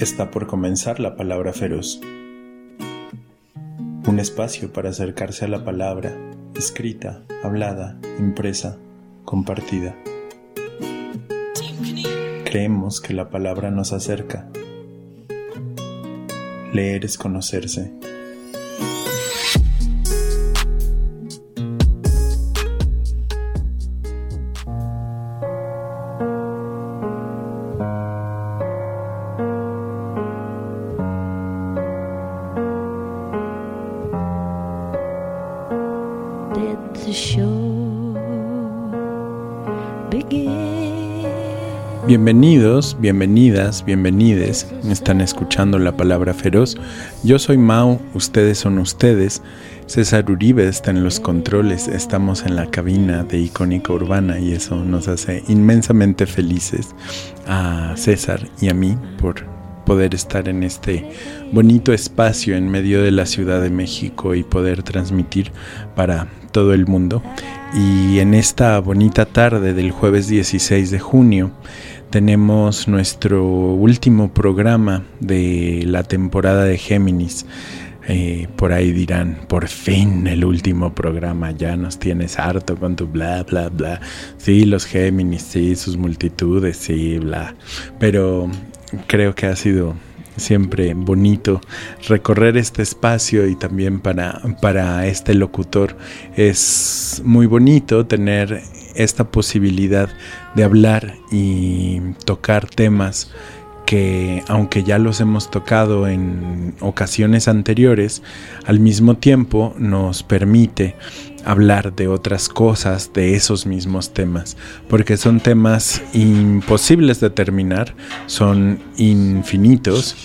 Está por comenzar la palabra feroz. Un espacio para acercarse a la palabra, escrita, hablada, impresa, compartida. Creemos que la palabra nos acerca. Leer es conocerse. Bienvenidos, bienvenidas, bienvenides. Están escuchando la palabra feroz. Yo soy Mau, ustedes son ustedes. César Uribe está en los controles. Estamos en la cabina de Icónica Urbana y eso nos hace inmensamente felices a César y a mí por poder estar en este bonito espacio en medio de la Ciudad de México y poder transmitir para todo el mundo. Y en esta bonita tarde del jueves 16 de junio, tenemos nuestro último programa de la temporada de Géminis. Eh, por ahí dirán, por fin el último programa, ya nos tienes harto con tu bla, bla, bla. Sí, los Géminis, sí, sus multitudes, sí, bla. Pero creo que ha sido siempre bonito recorrer este espacio y también para, para este locutor. Es muy bonito tener esta posibilidad de hablar y tocar temas que aunque ya los hemos tocado en ocasiones anteriores, al mismo tiempo nos permite hablar de otras cosas, de esos mismos temas, porque son temas imposibles de terminar, son infinitos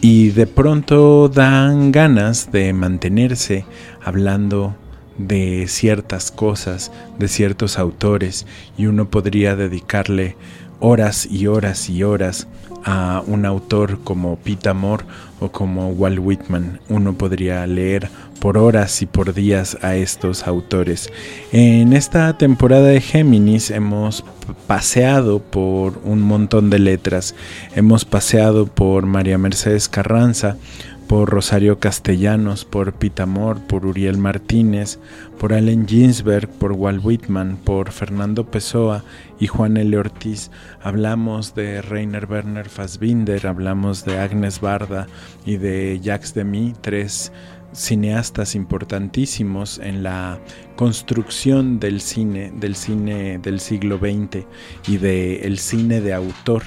y de pronto dan ganas de mantenerse hablando de ciertas cosas, de ciertos autores, y uno podría dedicarle horas y horas y horas a un autor como Pete Amor o como Walt Whitman. Uno podría leer por horas y por días a estos autores. En esta temporada de Géminis hemos paseado por un montón de letras. Hemos paseado por María Mercedes Carranza, por Rosario Castellanos, por Pitamor, por Uriel Martínez, por Allen Ginsberg, por Walt Whitman, por Fernando Pessoa y Juan L. Ortiz. Hablamos de Rainer Werner Fassbinder, hablamos de Agnes Barda y de Jacques Demy, tres cineastas importantísimos en la construcción del cine, del cine del siglo XX y del cine de autor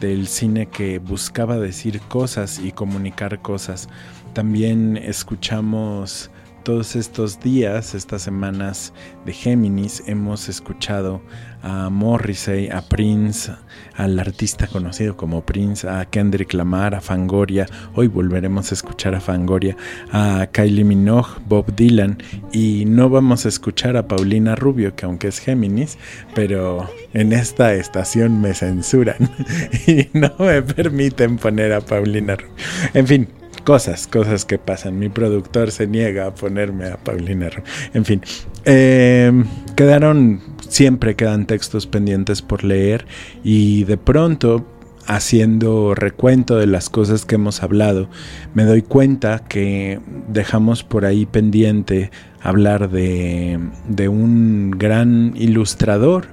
del cine que buscaba decir cosas y comunicar cosas. También escuchamos todos estos días, estas semanas de Géminis, hemos escuchado a Morrissey, a Prince, al artista conocido como Prince, a Kendrick Lamar, a Fangoria. Hoy volveremos a escuchar a Fangoria, a Kylie Minogue, Bob Dylan y no vamos a escuchar a Paulina Rubio, que aunque es Géminis, pero en esta estación me censuran y no me permiten poner a Paulina Rubio. En fin, cosas, cosas que pasan. Mi productor se niega a ponerme a Paulina. En fin, eh, quedaron, siempre quedan textos pendientes por leer y de pronto haciendo recuento de las cosas que hemos hablado, me doy cuenta que dejamos por ahí pendiente hablar de, de un gran ilustrador,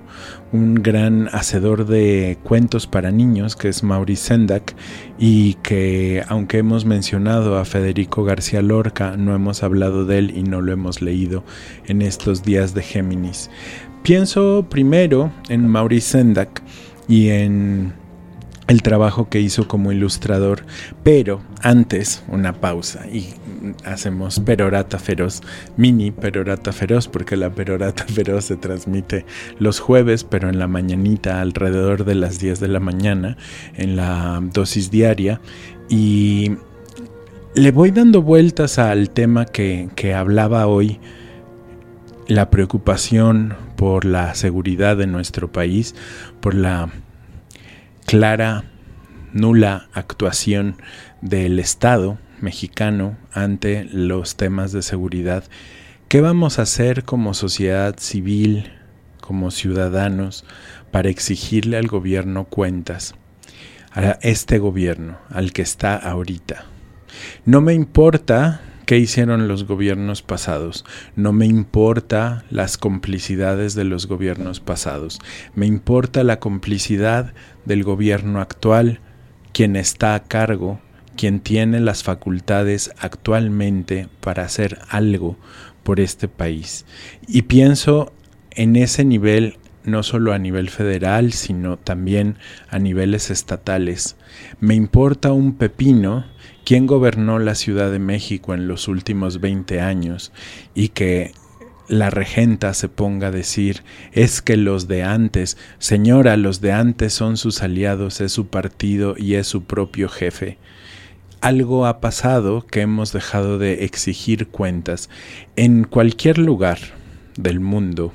un gran hacedor de cuentos para niños que es Maurice Sendak y que aunque hemos mencionado a Federico García Lorca no hemos hablado de él y no lo hemos leído en estos días de Géminis. Pienso primero en Maurice Sendak y en el trabajo que hizo como ilustrador, pero antes una pausa y hacemos Perorata Feroz, mini Perorata Feroz, porque la Perorata Feroz se transmite los jueves, pero en la mañanita alrededor de las 10 de la mañana, en la dosis diaria, y le voy dando vueltas al tema que, que hablaba hoy, la preocupación por la seguridad de nuestro país, por la clara, nula actuación del Estado mexicano ante los temas de seguridad. ¿Qué vamos a hacer como sociedad civil, como ciudadanos, para exigirle al gobierno cuentas? a este gobierno, al que está ahorita. No me importa qué hicieron los gobiernos pasados, no me importa las complicidades de los gobiernos pasados, me importa la complicidad del gobierno actual, quien está a cargo, quien tiene las facultades actualmente para hacer algo por este país. Y pienso en ese nivel no solo a nivel federal, sino también a niveles estatales. Me importa un pepino quién gobernó la Ciudad de México en los últimos 20 años y que la regenta se ponga a decir es que los de antes, señora, los de antes son sus aliados, es su partido y es su propio jefe. Algo ha pasado que hemos dejado de exigir cuentas en cualquier lugar del mundo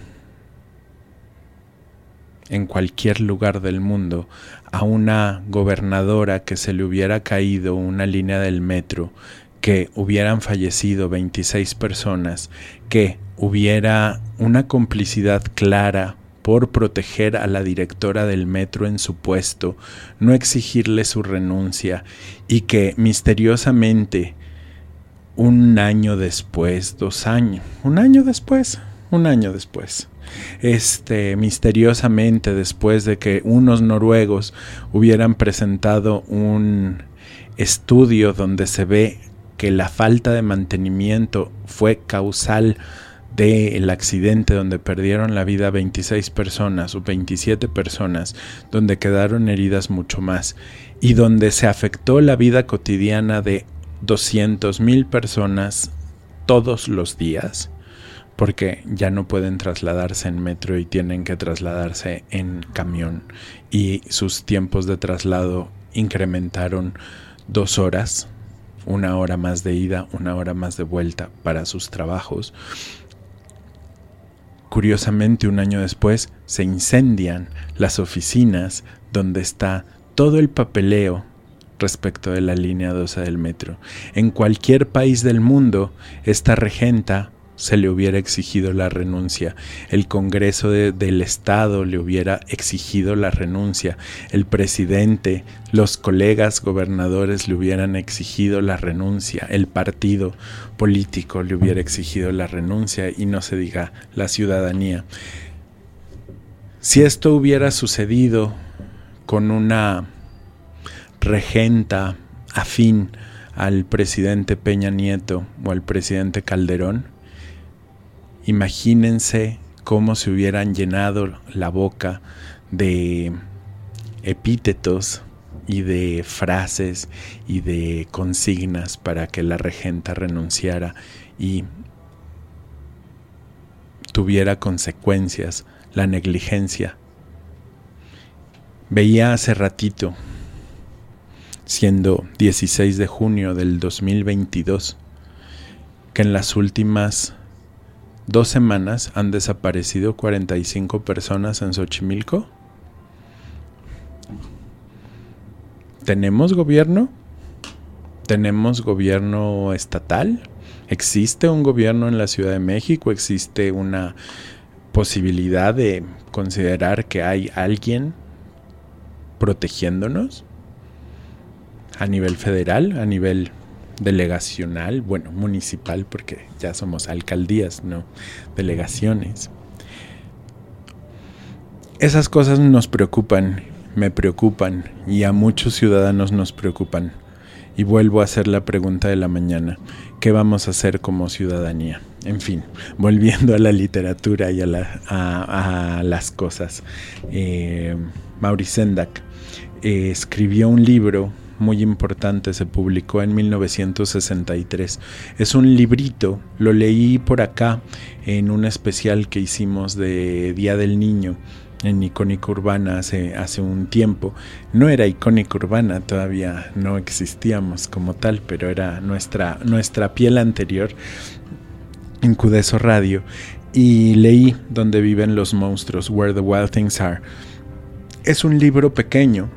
en cualquier lugar del mundo a una gobernadora que se le hubiera caído una línea del metro, que hubieran fallecido 26 personas, que hubiera una complicidad clara por proteger a la directora del metro en su puesto, no exigirle su renuncia y que misteriosamente un año después, dos años, un año después, un año después, este, misteriosamente después de que unos noruegos hubieran presentado un estudio donde se ve que la falta de mantenimiento fue causal del accidente donde perdieron la vida 26 personas o 27 personas, donde quedaron heridas mucho más y donde se afectó la vida cotidiana de 200 mil personas todos los días porque ya no pueden trasladarse en metro y tienen que trasladarse en camión y sus tiempos de traslado incrementaron dos horas, una hora más de ida, una hora más de vuelta para sus trabajos. Curiosamente, un año después se incendian las oficinas donde está todo el papeleo respecto de la línea 12 del metro. En cualquier país del mundo, esta regenta se le hubiera exigido la renuncia, el Congreso del Estado le hubiera exigido la renuncia, el presidente, los colegas gobernadores le hubieran exigido la renuncia, el partido político le hubiera exigido la renuncia y no se diga la ciudadanía. Si esto hubiera sucedido con una regenta afín al presidente Peña Nieto o al presidente Calderón, Imagínense cómo se hubieran llenado la boca de epítetos y de frases y de consignas para que la regenta renunciara y tuviera consecuencias la negligencia. Veía hace ratito, siendo 16 de junio del 2022, que en las últimas dos semanas han desaparecido 45 personas en Xochimilco. ¿Tenemos gobierno? ¿Tenemos gobierno estatal? ¿Existe un gobierno en la Ciudad de México? ¿Existe una posibilidad de considerar que hay alguien protegiéndonos? ¿A nivel federal? ¿A nivel delegacional, bueno, municipal, porque ya somos alcaldías, no delegaciones. Esas cosas nos preocupan, me preocupan y a muchos ciudadanos nos preocupan. Y vuelvo a hacer la pregunta de la mañana, ¿qué vamos a hacer como ciudadanía? En fin, volviendo a la literatura y a, las cosas. Eh, Maurice Sendak eh, escribió un libro muy importante, se publicó en 1963. Es un librito, lo leí por acá en un especial que hicimos de Día del Niño en Icónica Urbana hace, hace un tiempo. No era Icónica Urbana, todavía no existíamos como tal, pero era nuestra, nuestra piel anterior en Cudeso Radio. Y leí Donde viven los monstruos, Where the Wild Things Are. Es un libro pequeño,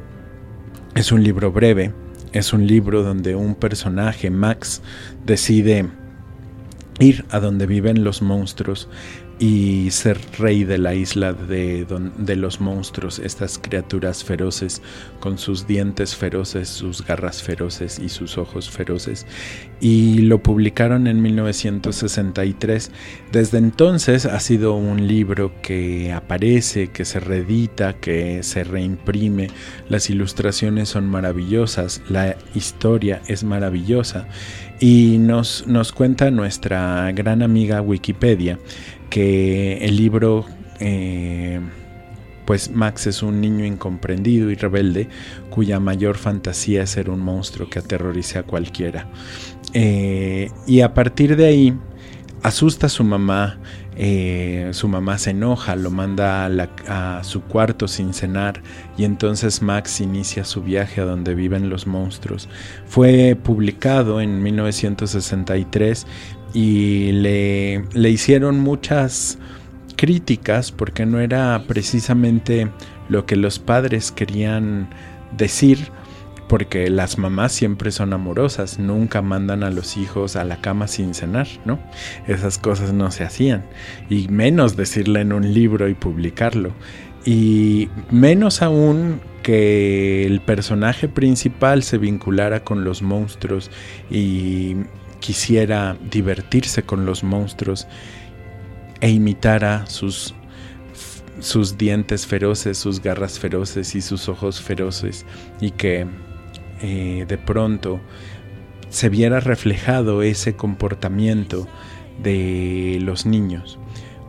es un libro breve, es un libro donde un personaje, Max, decide ir a donde viven los monstruos y ser rey de la isla de, los monstruos, estas criaturas feroces con sus dientes feroces, sus garras feroces y sus ojos feroces. Y lo publicaron en 1963. Desde entonces ha sido un libro que aparece, que se reedita, que se reimprime. Las ilustraciones son maravillosas, la historia es maravillosa. Y nos, nos cuenta nuestra gran amiga Wikipedia que el libro, eh, pues Max es un niño incomprendido y rebelde cuya mayor fantasía es ser un monstruo que aterrorice a cualquiera. Eh, y a partir de ahí asusta a su mamá, eh, su mamá se enoja, lo manda a, su cuarto sin cenar y entonces Max inicia su viaje a donde viven los monstruos. Fue publicado en 1963 y le, le hicieron muchas críticas porque no era precisamente lo que los padres querían decir porque las mamás siempre son amorosas, nunca mandan a los hijos a la cama sin cenar, ¿no? Esas cosas no se hacían, y menos decirle en un libro y publicarlo, y menos aún que el personaje principal se vinculara con los monstruos y quisiera divertirse con los monstruos e imitara sus, sus dientes feroces, sus garras feroces y sus ojos feroces y que eh, de pronto se viera reflejado ese comportamiento de los niños.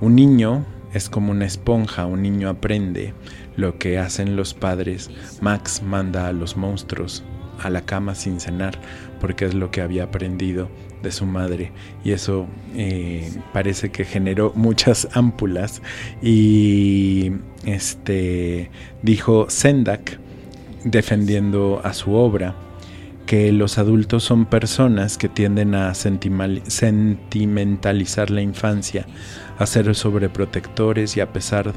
Un niño es como una esponja, un niño aprende lo que hacen los padres. Max manda a los monstruos a la cama sin cenar porque es lo que había aprendido de su madre. Y eso eh, parece que generó muchas ámpulas. Y este dijo Sendak defendiendo a su obra que los adultos son personas que tienden a sentimentalizar la infancia, a ser sobreprotectores y a pesar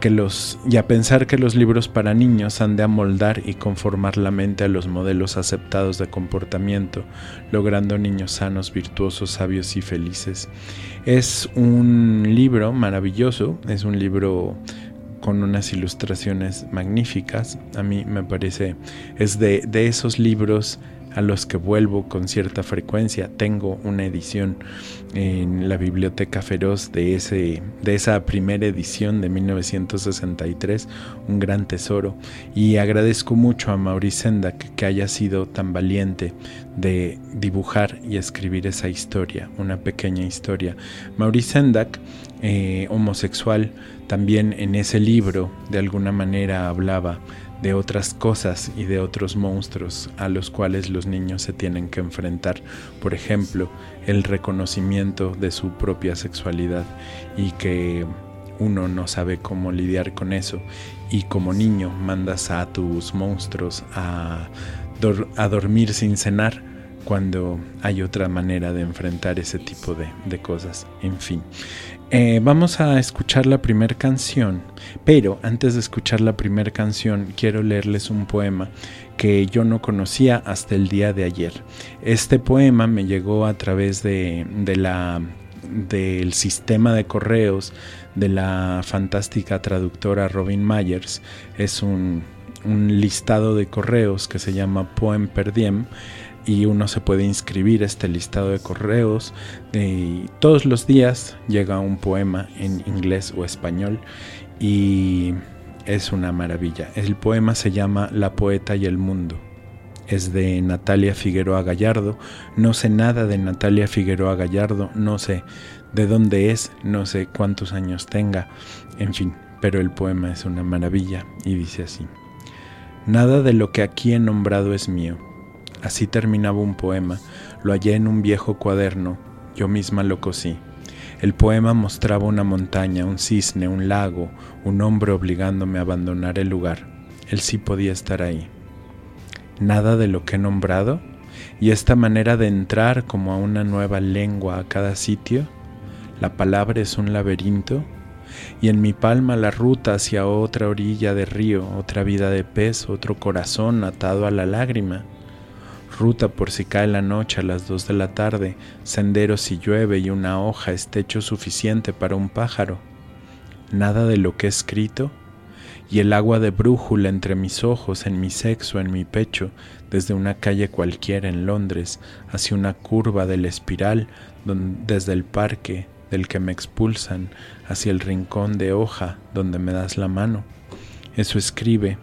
que los y a pensar que los libros para niños han de amoldar y conformar la mente a los modelos aceptados de comportamiento, logrando niños sanos, virtuosos, sabios y felices. Es un libro maravilloso, es un libro con unas ilustraciones magníficas. A mí me parece, es de, de esos libros a los que vuelvo con cierta frecuencia. Tengo una edición en la Biblioteca Feroz de, ese, de esa primera edición de 1963, un gran tesoro. Y agradezco mucho a Maurice Sendak que haya sido tan valiente de dibujar y escribir esa historia, una pequeña historia. Maurice Sendak, eh, homosexual, también en ese libro de alguna manera hablaba de otras cosas y de otros monstruos a los cuales los niños se tienen que enfrentar. Por ejemplo, el reconocimiento de su propia sexualidad y que uno no sabe cómo lidiar con eso y como niño mandas a tus monstruos a, a dormir sin cenar cuando hay otra manera de enfrentar ese tipo de, de cosas. En fin, eh, vamos a escuchar la primera canción, pero antes de escuchar la primera canción quiero leerles un poema que yo no conocía hasta el día de ayer. Este poema me llegó a través de, la del sistema de correos de la fantástica traductora Robin Myers. Es un, un listado de correos que se llama Poem Per Diem y uno se puede inscribir a este listado de correos. Y todos los días llega un poema en inglés o español y es una maravilla. El poema se llama La poeta y el mundo. Es de Natalia Figueroa Gallardo. No sé nada de Natalia Figueroa Gallardo, no sé de dónde es, no sé cuántos años tenga, en fin, pero el poema es una maravilla y dice así. Nada de lo que aquí he nombrado es mío Así terminaba un poema, lo hallé en un viejo cuaderno, yo misma lo cosí. El poema mostraba una montaña, un cisne, un lago, un hombre obligándome a abandonar el lugar. Él sí podía estar ahí. Nada de lo que he nombrado, y esta manera de entrar como a una nueva lengua a cada sitio, la palabra es un laberinto, y en mi palma la ruta hacia otra orilla de río, otra vida de pez, otro corazón atado a la lágrima ruta por si cae la noche a las dos de la tarde, sendero si llueve y una hoja es techo suficiente para un pájaro. Nada de lo que he escrito y el agua de brújula entre mis ojos, en mi sexo, en mi pecho, desde una calle cualquiera en Londres, hacia una curva de la espiral, desde el parque del que me expulsan, hacia el rincón de hoja donde me das la mano. Eso escribe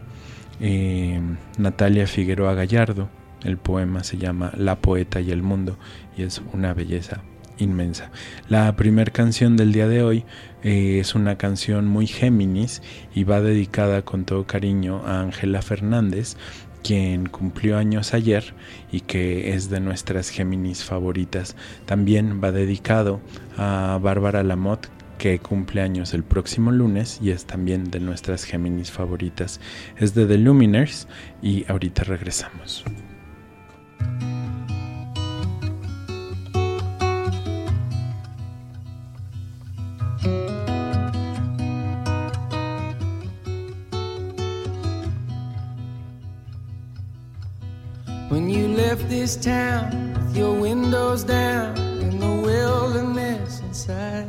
eh, Natalia Figueroa Gallardo. El poema se llama La poeta y el mundo y es una belleza inmensa. La primera canción del día de hoy eh, es una canción muy Géminis y va dedicada con todo cariño a Ángela Fernández, quien cumplió años ayer y que es de nuestras Géminis favoritas. También va dedicado a Bárbara Lamotte, que cumple años el próximo lunes y es también de nuestras Géminis favoritas. Es de The Luminers y ahorita regresamos. When you left this town with your windows down in the wilderness inside,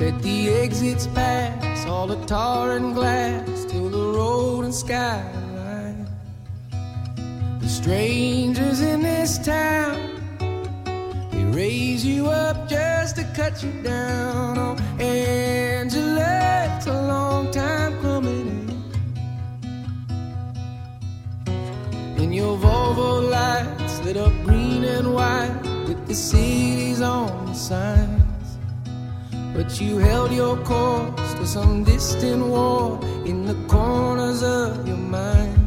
let the exits pass, all the tar and glass, till the road and skyline. Strangers in this town, they raise you up just to cut you down. Oh, Angela, it's a long time coming. And your Volvo lights lit up green and white with the cities on the signs. But you held your course to some distant war in the corners of your mind.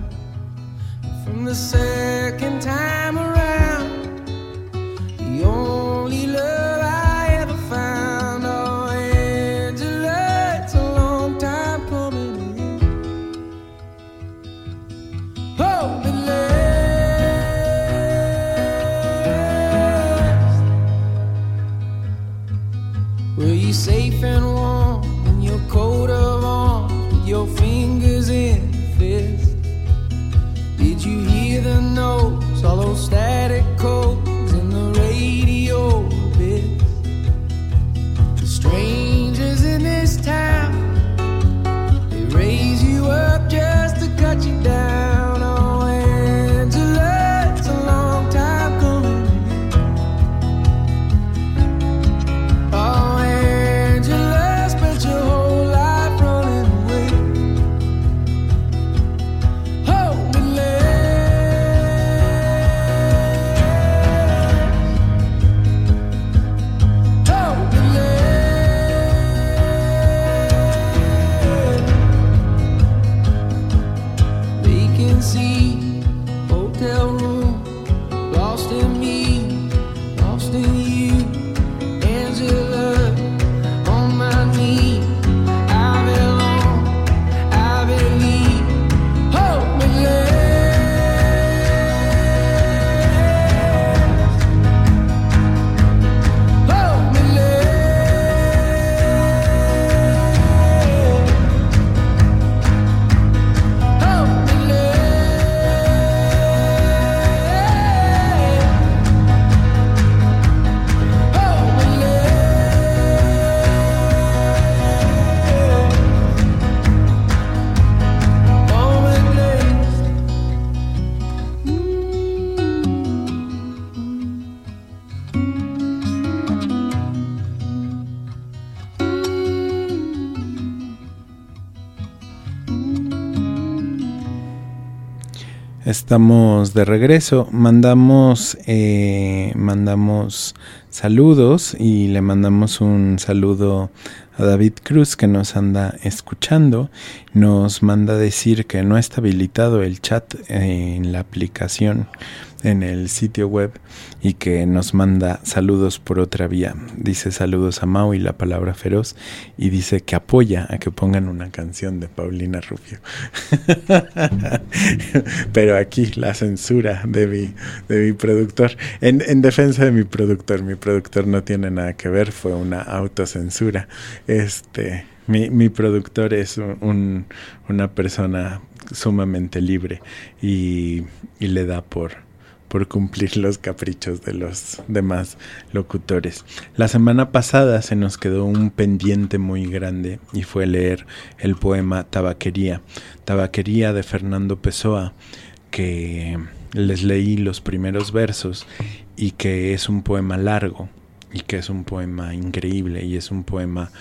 From the second time around, Estamos de regreso. Mandamos, eh, mandamos saludos y le mandamos un saludo David Cruz que nos anda escuchando. Nos manda decir que no está habilitado el chat en la aplicación en el sitio web y que nos manda saludos por otra vía. Dice saludos a Mau y la palabra feroz y dice que apoya a que pongan una canción de Paulina Rubio. Pero aquí la censura de mi, de mi productor. En, en defensa de mi productor, mi productor no tiene nada que ver, fue una autocensura. Este, mi, mi productor es un, una persona sumamente libre y, y le da por por cumplir los caprichos de los demás locutores. La semana pasada se nos quedó un pendiente muy grande y fue leer el poema Tabaquería, Tabaquería de Fernando Pessoa, que les leí los primeros versos y que es un poema largo y que es un poema increíble y es un poema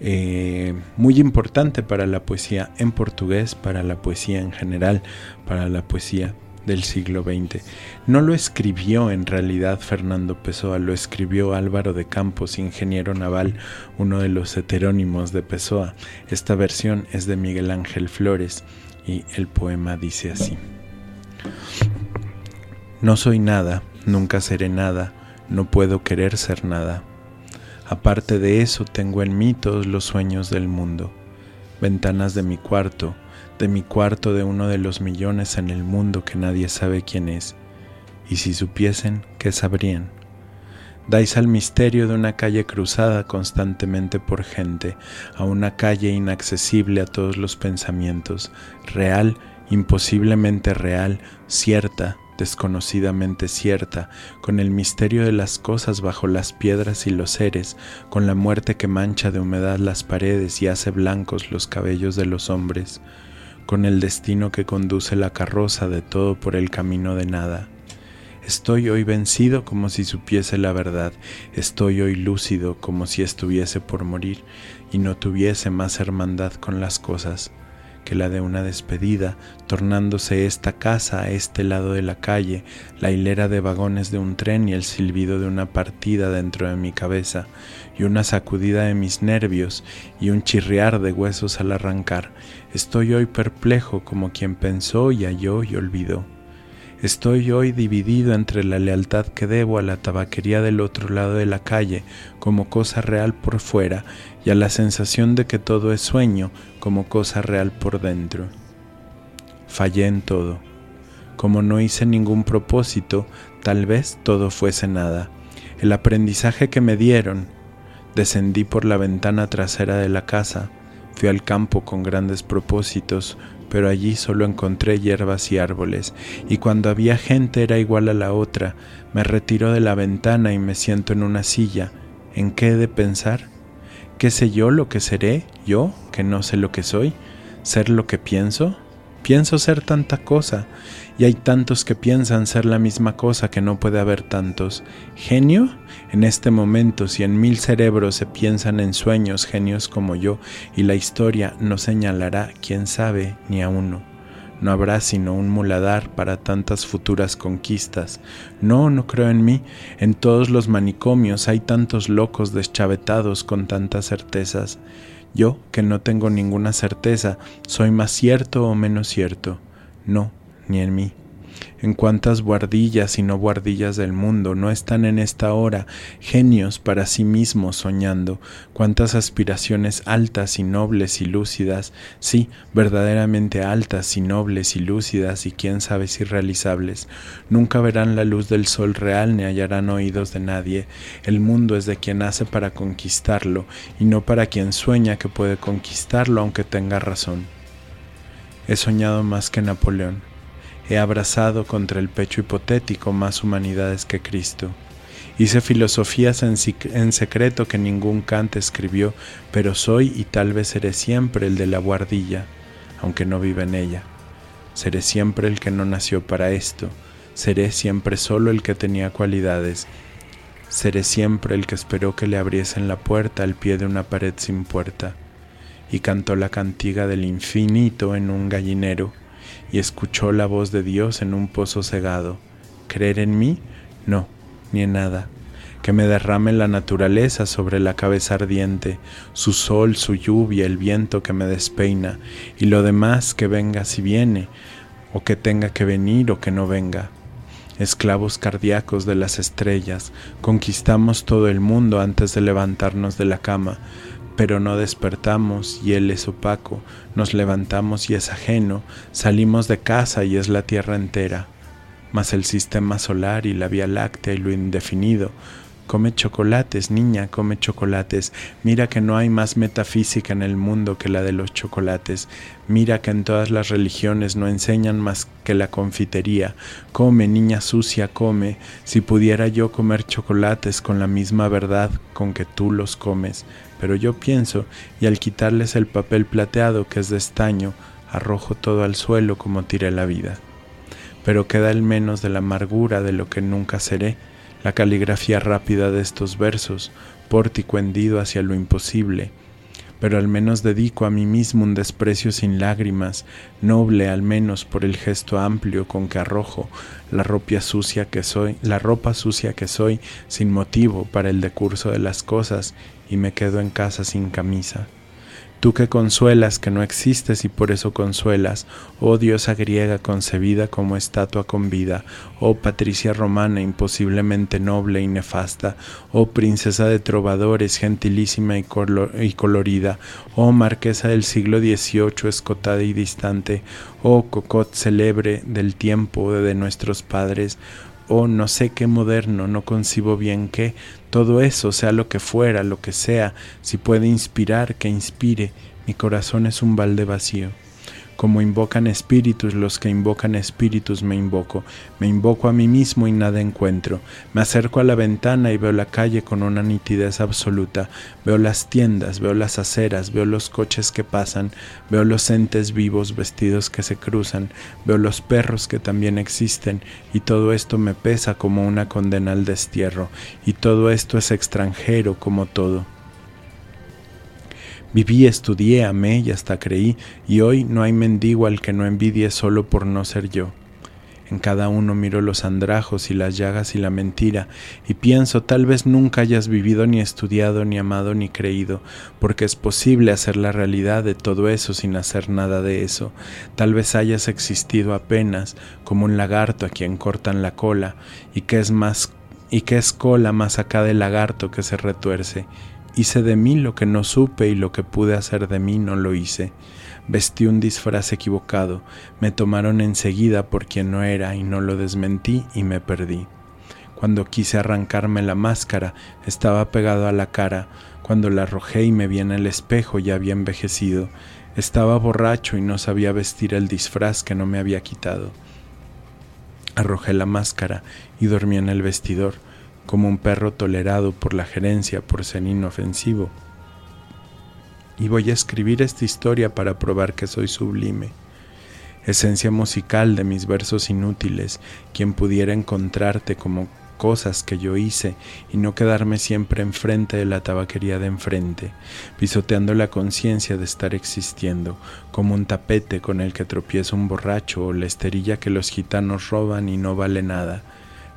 eh, muy importante para la poesía en portugués, para la poesía en general, para la poesía del siglo XX. No lo escribió en realidad Fernando Pessoa, lo escribió Álvaro de Campos, ingeniero naval, uno de los heterónimos de Pessoa. Esta versión es de Miguel Ángel Flores y el poema dice así. No soy nada, nunca seré nada, no puedo querer ser nada. Aparte de eso tengo en mí todos los sueños del mundo, ventanas de mi cuarto, de mi cuarto de uno de los millones en el mundo que nadie sabe quién es, y si supiesen, ¿qué sabrían? Dais al misterio de una calle cruzada constantemente por gente, a una calle inaccesible a todos los pensamientos, real, imposiblemente real, cierta, desconocidamente cierta, con el misterio de las cosas bajo las piedras y los seres, con la muerte que mancha de humedad las paredes y hace blancos los cabellos de los hombres, con el destino que conduce la carroza de todo por el camino de nada. Estoy hoy vencido como si supiese la verdad, estoy hoy lúcido como si estuviese por morir y no tuviese más hermandad con las cosas que la de una despedida, tornándose esta casa a este lado de la calle, la hilera de vagones de un tren y el silbido de una partida dentro de mi cabeza, y una sacudida de mis nervios y un chirriar de huesos al arrancar. Estoy hoy perplejo como quien pensó y halló y olvidó. Estoy hoy dividido entre la lealtad que debo a la tabaquería del otro lado de la calle como cosa real por fuera y a la sensación de que todo es sueño como cosa real por dentro. Fallé en todo. Como no hice ningún propósito, tal vez todo fuese nada. El aprendizaje que me dieron, descendí por la ventana trasera de la casa, fui al campo con grandes propósitos, pero allí solo encontré hierbas y árboles, y cuando había gente era igual a la otra. Me retiro de la ventana y me siento en una silla. ¿En qué he de pensar? ¿Qué sé yo lo que seré? ¿Yo, que no sé lo que soy? ¿Ser lo que pienso? Pienso ser tanta cosa, y hay tantos que piensan ser la misma cosa que no puede haber tantos. ¿Genio? En este momento, si en mil cerebros se piensan en sueños genios como yo, y la historia no señalará, quién sabe, ni a uno. No habrá sino un muladar para tantas futuras conquistas. No, no creo en mí. En todos los manicomios hay tantos locos deschavetados con tantas certezas. Yo, que no tengo ninguna certeza, soy más cierto o menos cierto. No, ni en mí. En cuántas guardillas y no guardillas del mundo no están en esta hora genios para sí mismos soñando, cuántas aspiraciones altas y nobles y lúcidas, sí, verdaderamente altas y nobles y lúcidas y quién sabe si realizables, nunca verán la luz del sol real ni hallarán oídos de nadie. El mundo es de quien hace para conquistarlo y no para quien sueña que puede conquistarlo aunque tenga razón. He soñado más que Napoleón He abrazado contra el pecho hipotético más humanidades que Cristo. Hice filosofías en, secreto que ningún Kant escribió, pero soy y tal vez seré siempre el de la guardilla, aunque no viva en ella. Seré siempre el que no nació para esto, seré siempre solo el que tenía cualidades, seré siempre el que esperó que le abriesen la puerta al pie de una pared sin puerta. Y cantó la cantiga del infinito en un gallinero y escuchó la voz de Dios en un pozo cegado. ¿Creer en mí? No, ni en nada. Que me derrame la naturaleza sobre la cabeza ardiente, su sol, su lluvia, el viento que me despeina, y lo demás que venga si viene, o que tenga que venir o que no venga. Esclavos cardíacos de las estrellas, conquistamos todo el mundo antes de levantarnos de la cama, pero no despertamos y Él es opaco, nos levantamos y es ajeno, salimos de casa y es la tierra entera, mas el sistema solar y la Vía Láctea y lo indefinido, Come chocolates, niña, come chocolates. Mira que no hay más metafísica en el mundo que la de los chocolates. Mira que en todas las religiones no enseñan más que la confitería. Come, niña sucia, come. Si pudiera yo comer chocolates con la misma verdad con que tú los comes. Pero yo pienso, y al quitarles el papel plateado que es de estaño, arrojo todo al suelo como tiré la vida. Pero queda el menos de la amargura de lo que nunca seré la caligrafía rápida de estos versos, pórtico hendido hacia lo imposible, pero al menos dedico a mí mismo un desprecio sin lágrimas, noble al menos por el gesto amplio con que arrojo la ropa sucia que soy, la ropa sucia que soy sin motivo para el decurso de las cosas y me quedo en casa sin camisa. Tú que consuelas que no existes y por eso consuelas, oh diosa griega concebida como estatua con vida, oh patricia romana imposiblemente noble y nefasta, oh princesa de trovadores gentilísima y, colorida, oh marquesa del siglo XVIII escotada y distante, oh cocot celebre del tiempo de nuestros padres, oh no sé qué moderno, no concibo bien qué, todo eso, sea lo que fuera, lo que sea, si puede inspirar, que inspire, mi corazón es un balde vacío. Como invocan espíritus los que invocan espíritus me invoco, me invoco a mí mismo y nada encuentro. Me acerco a la ventana y veo la calle con una nitidez absoluta. Veo las tiendas, veo las aceras, veo los coches que pasan, veo los entes vivos vestidos que se cruzan, veo los perros que también existen y todo esto me pesa como una condena al destierro y todo esto es extranjero como todo. Viví, estudié, amé y hasta creí, y hoy no hay mendigo al que no envidie solo por no ser yo. En cada uno miro los andrajos y las llagas y la mentira, y pienso tal vez nunca hayas vivido ni estudiado, ni amado, ni creído, porque es posible hacer la realidad de todo eso sin hacer nada de eso. Tal vez hayas existido apenas, como un lagarto a quien cortan la cola, y que es más y que es cola más acá del lagarto que se retuerce, Hice de mí lo que no supe y lo que pude hacer de mí no lo hice. Vestí un disfraz equivocado, me tomaron enseguida por quien no era y no lo desmentí y me perdí. Cuando quise arrancarme la máscara, estaba pegado a la cara, cuando la arrojé y me vi en el espejo ya había envejecido. Estaba borracho y no sabía vestir el disfraz que no me había quitado. Arrojé la máscara y dormí en el vestidor como un perro tolerado por la gerencia por ser inofensivo. Y voy a escribir esta historia para probar que soy sublime, esencia musical de mis versos inútiles, quien pudiera encontrarte como cosas que yo hice y no quedarme siempre enfrente de la tabaquería de enfrente, pisoteando la conciencia de estar existiendo, como un tapete con el que tropieza un borracho o la esterilla que los gitanos roban y no vale nada,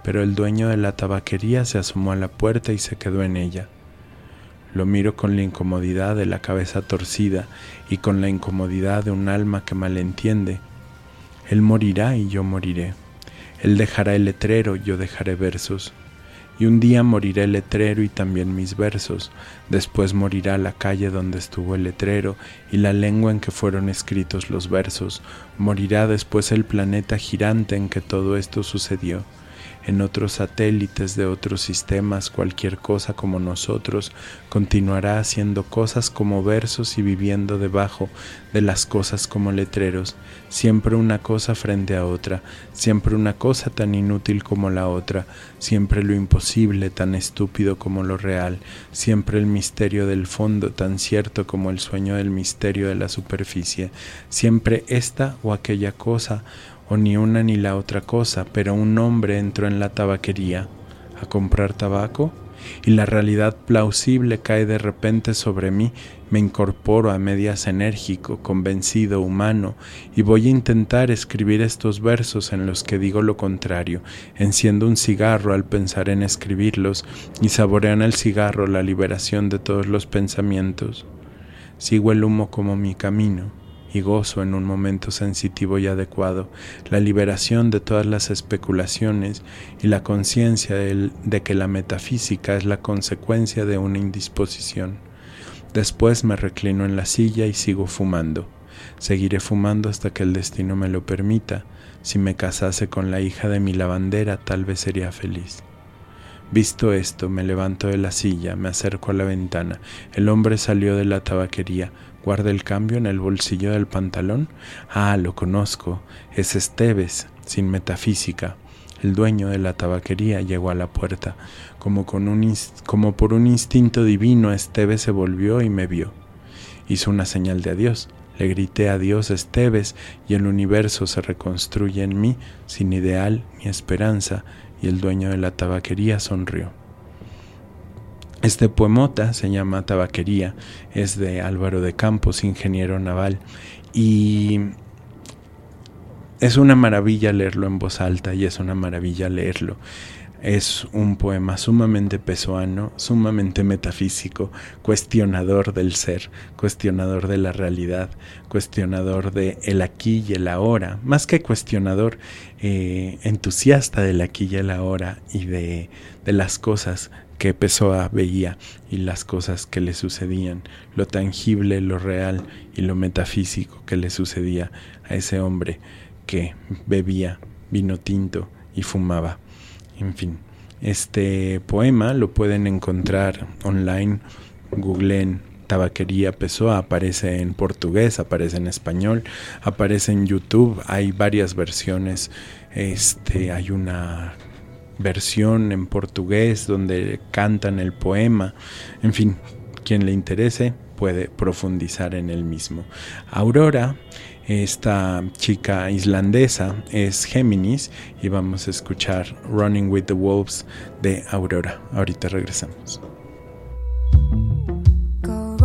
pero el dueño de la tabaquería se asomó a la puerta y se quedó en ella. Lo miro con la incomodidad de la cabeza torcida y con la incomodidad de un alma que malentiende. Él morirá y yo moriré. Él dejará el letrero yo dejaré versos. Y un día morirá el letrero y también mis versos. Después morirá la calle donde estuvo el letrero y la lengua en que fueron escritos los versos. Morirá después el planeta girante en que todo esto sucedió en otros satélites de otros sistemas, cualquier cosa como nosotros, continuará haciendo cosas como versos y viviendo debajo de las cosas como letreros, siempre una cosa frente a otra, siempre una cosa tan inútil como la otra, siempre lo imposible tan estúpido como lo real, siempre el misterio del fondo tan cierto como el sueño del misterio de la superficie, siempre esta o aquella cosa o ni una ni la otra cosa, pero un hombre entró en la tabaquería a comprar tabaco y la realidad plausible cae de repente sobre mí, me incorporo a medias enérgico, convencido, humano, y voy a intentar escribir estos versos en los que digo lo contrario, enciendo un cigarro al pensar en escribirlos y saborean el cigarro la liberación de todos los pensamientos. Sigo el humo como mi camino y gozo en un momento sensitivo y adecuado, la liberación de todas las especulaciones y la conciencia de que la metafísica es la consecuencia de una indisposición. Después me reclino en la silla y sigo fumando. Seguiré fumando hasta que el destino me lo permita. Si me casase con la hija de mi lavandera tal vez sería feliz. Visto esto, me levanto de la silla, me acerco a la ventana. El hombre salió de la tabaquería. ¿Guarda el cambio en el bolsillo del pantalón? Ah, lo conozco. Es Esteves, sin metafísica. El dueño de la tabaquería llegó a la puerta. Como, con un como por un instinto divino, Esteves se volvió y me vio. Hizo una señal de adiós. Le grité adiós Esteves y el universo se reconstruye en mí sin ideal ni esperanza y el dueño de la tabaquería sonrió. Este poemota se llama Tabaquería, es de Álvaro de Campos, ingeniero naval, y es una maravilla leerlo en voz alta y es una maravilla leerlo. Es un poema sumamente pesoano, sumamente metafísico, cuestionador del ser, cuestionador de la realidad, cuestionador de el aquí y el ahora, más que cuestionador, eh, entusiasta del aquí y el ahora y de, de las cosas que Pessoa veía y las cosas que le sucedían, lo tangible, lo real y lo metafísico que le sucedía a ese hombre que bebía vino tinto y fumaba. En fin, este poema lo pueden encontrar online, googleen Tabaquería Pessoa, aparece en portugués, aparece en español, aparece en YouTube, hay varias versiones, este, hay una versión en portugués donde cantan el poema, en fin, quien le interese puede profundizar en el mismo. Aurora esta chica islandesa es Géminis y vamos a escuchar Running with the Wolves de Aurora. Ahorita regresamos. Go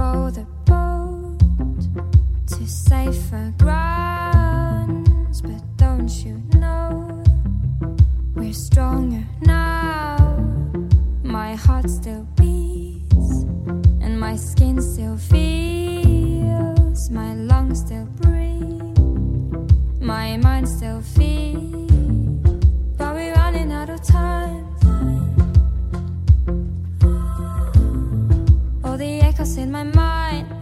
stronger now? My heart still beats and my skin still feels, my lungs still breathe my mind still feels, but we're running out of time. All the echoes in my mind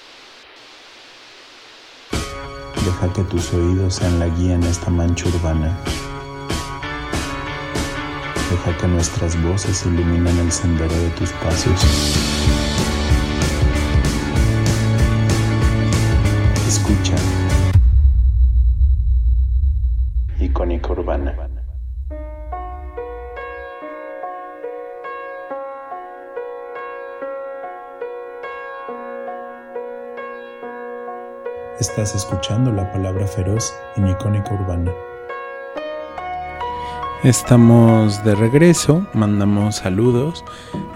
Deja que tus oídos sean la guía en esta mancha urbana. Deja que nuestras voces iluminen el sendero de tus pasos. Escucha. Icónica Urbana. Estás escuchando la palabra feroz en Icónica Urbana. Estamos de regreso, mandamos saludos.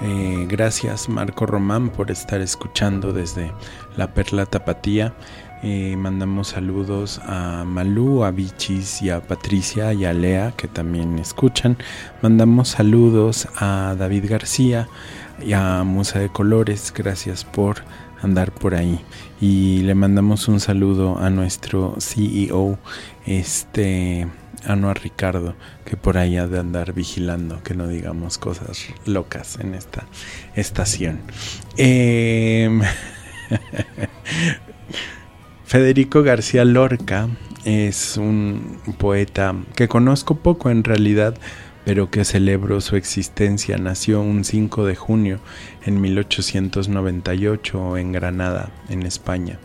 Eh, gracias Marco Román por estar escuchando desde la Perla Tapatía. Eh, mandamos saludos a Malú, a Bichis y a Patricia y a Lea que también escuchan. Mandamos saludos a David García y a Musa de Colores. Gracias por andar por ahí. Y le mandamos un saludo a nuestro CEO, este, a no a Ricardo, que por ahí ha de andar vigilando que no digamos cosas locas en esta estación. Em, Federico García Lorca es un poeta que conozco poco en realidad, pero que celebro su existencia. Nació un 5 de junio en 1898 en Granada, en España.